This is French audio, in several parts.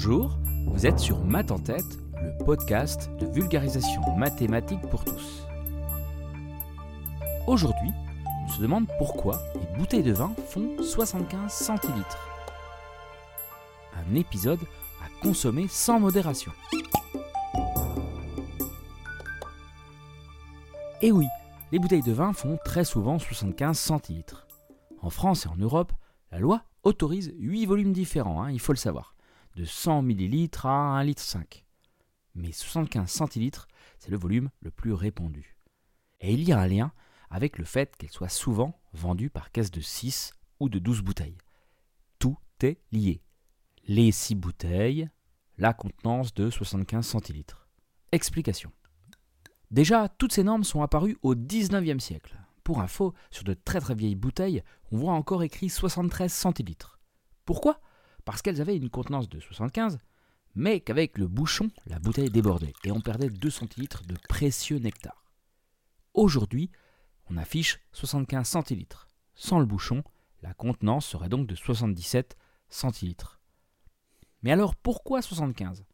Bonjour, vous êtes sur Math en tête, le podcast de vulgarisation mathématique pour tous. Aujourd'hui, on se demande pourquoi les bouteilles de vin font 75 centilitres. Un épisode à consommer sans modération. Et oui, les bouteilles de vin font très souvent 75 centilitres. En France et en Europe, la loi autorise 8 volumes différents, hein, il faut le savoir de 100 ml à 1,5 litre. Mais 75 centilitres, c'est le volume le plus répandu. Et il y a un lien avec le fait qu'elle soit souvent vendue par caisse de 6 ou de 12 bouteilles. Tout est lié. Les 6 bouteilles, la contenance de 75 centilitres. Explication. Déjà, toutes ces normes sont apparues au 19e siècle. Pour info, sur de très très vieilles bouteilles, on voit encore écrit 73 centilitres. Pourquoi? Parce qu'elles avaient une contenance de 75, mais qu'avec le bouchon, la bouteille débordait et on perdait 2 centilitres de précieux nectar. Aujourd'hui, on affiche 75 centilitres. Sans le bouchon, la contenance serait donc de 77 centilitres. Mais alors pourquoi 75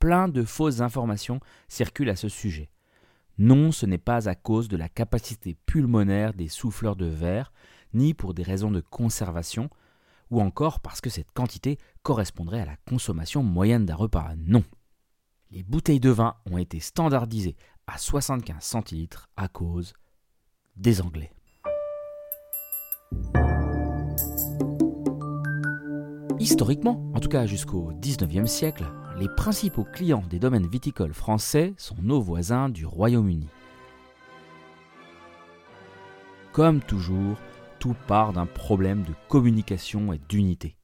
Plein de fausses informations circulent à ce sujet. Non, ce n'est pas à cause de la capacité pulmonaire des souffleurs de verre, ni pour des raisons de conservation, ou encore parce que cette quantité correspondrait à la consommation moyenne d'un repas. Non. Les bouteilles de vin ont été standardisées à 75 centilitres à cause des Anglais. Historiquement, en tout cas jusqu'au 19e siècle, les principaux clients des domaines viticoles français sont nos voisins du Royaume-Uni. Comme toujours, part d'un problème de communication et d'unité.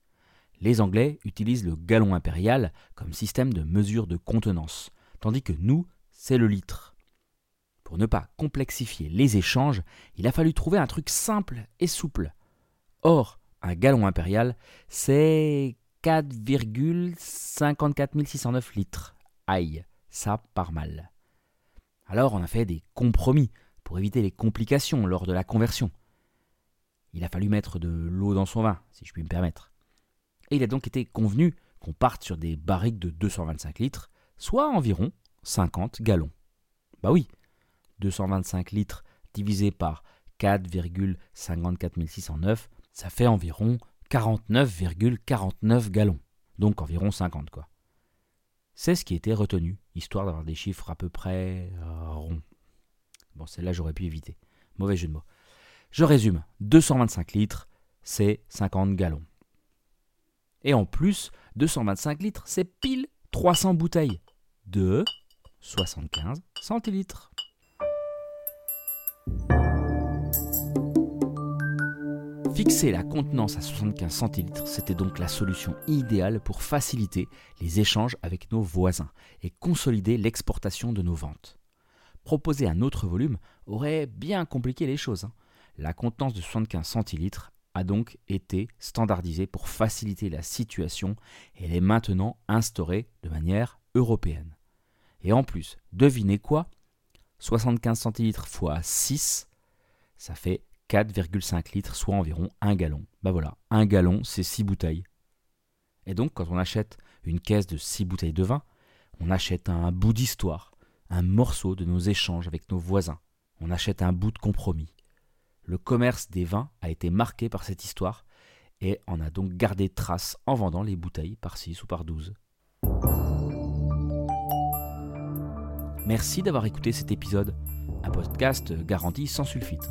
Les Anglais utilisent le gallon impérial comme système de mesure de contenance, tandis que nous, c'est le litre. Pour ne pas complexifier les échanges, il a fallu trouver un truc simple et souple. Or, un gallon impérial, c'est 4,54 609 litres. Aïe, ça part mal. Alors on a fait des compromis pour éviter les complications lors de la conversion il a fallu mettre de l'eau dans son vin, si je puis me permettre. Et il a donc été convenu qu'on parte sur des barriques de 225 litres, soit environ 50 gallons. Bah oui, 225 litres divisé par 4,54 609, ça fait environ 49,49 gallons. Donc environ 50 quoi. C'est ce qui était retenu, histoire d'avoir des chiffres à peu près euh, ronds. Bon, celle-là j'aurais pu éviter. Mauvais jeu de mots. Je résume, 225 litres, c'est 50 gallons. Et en plus, 225 litres, c'est pile 300 bouteilles de 75 centilitres. Fixer la contenance à 75 centilitres, c'était donc la solution idéale pour faciliter les échanges avec nos voisins et consolider l'exportation de nos ventes. Proposer un autre volume aurait bien compliqué les choses. Hein. La contenance de 75 centilitres a donc été standardisée pour faciliter la situation et elle est maintenant instaurée de manière européenne. Et en plus, devinez quoi? 75 centilitres x 6, ça fait 4,5 litres, soit environ 1 gallon. Ben voilà, 1 gallon, c'est 6 bouteilles. Et donc, quand on achète une caisse de 6 bouteilles de vin, on achète un bout d'histoire, un morceau de nos échanges avec nos voisins. On achète un bout de compromis le commerce des vins a été marqué par cette histoire et en a donc gardé trace en vendant les bouteilles par 6 ou par 12. Merci d'avoir écouté cet épisode, un podcast garanti sans sulfite.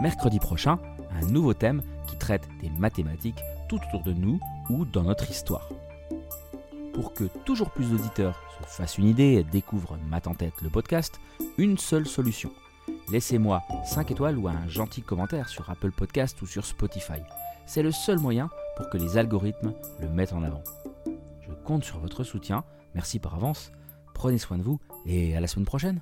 Mercredi prochain, un nouveau thème qui traite des mathématiques tout autour de nous ou dans notre histoire. Pour que toujours plus d'auditeurs se fassent une idée et découvrent Math en tête le podcast, une seule solution – laissez-moi 5 étoiles ou un gentil commentaire sur Apple Podcast ou sur Spotify. C'est le seul moyen pour que les algorithmes le mettent en avant. Je compte sur votre soutien, merci par avance, prenez soin de vous et à la semaine prochaine.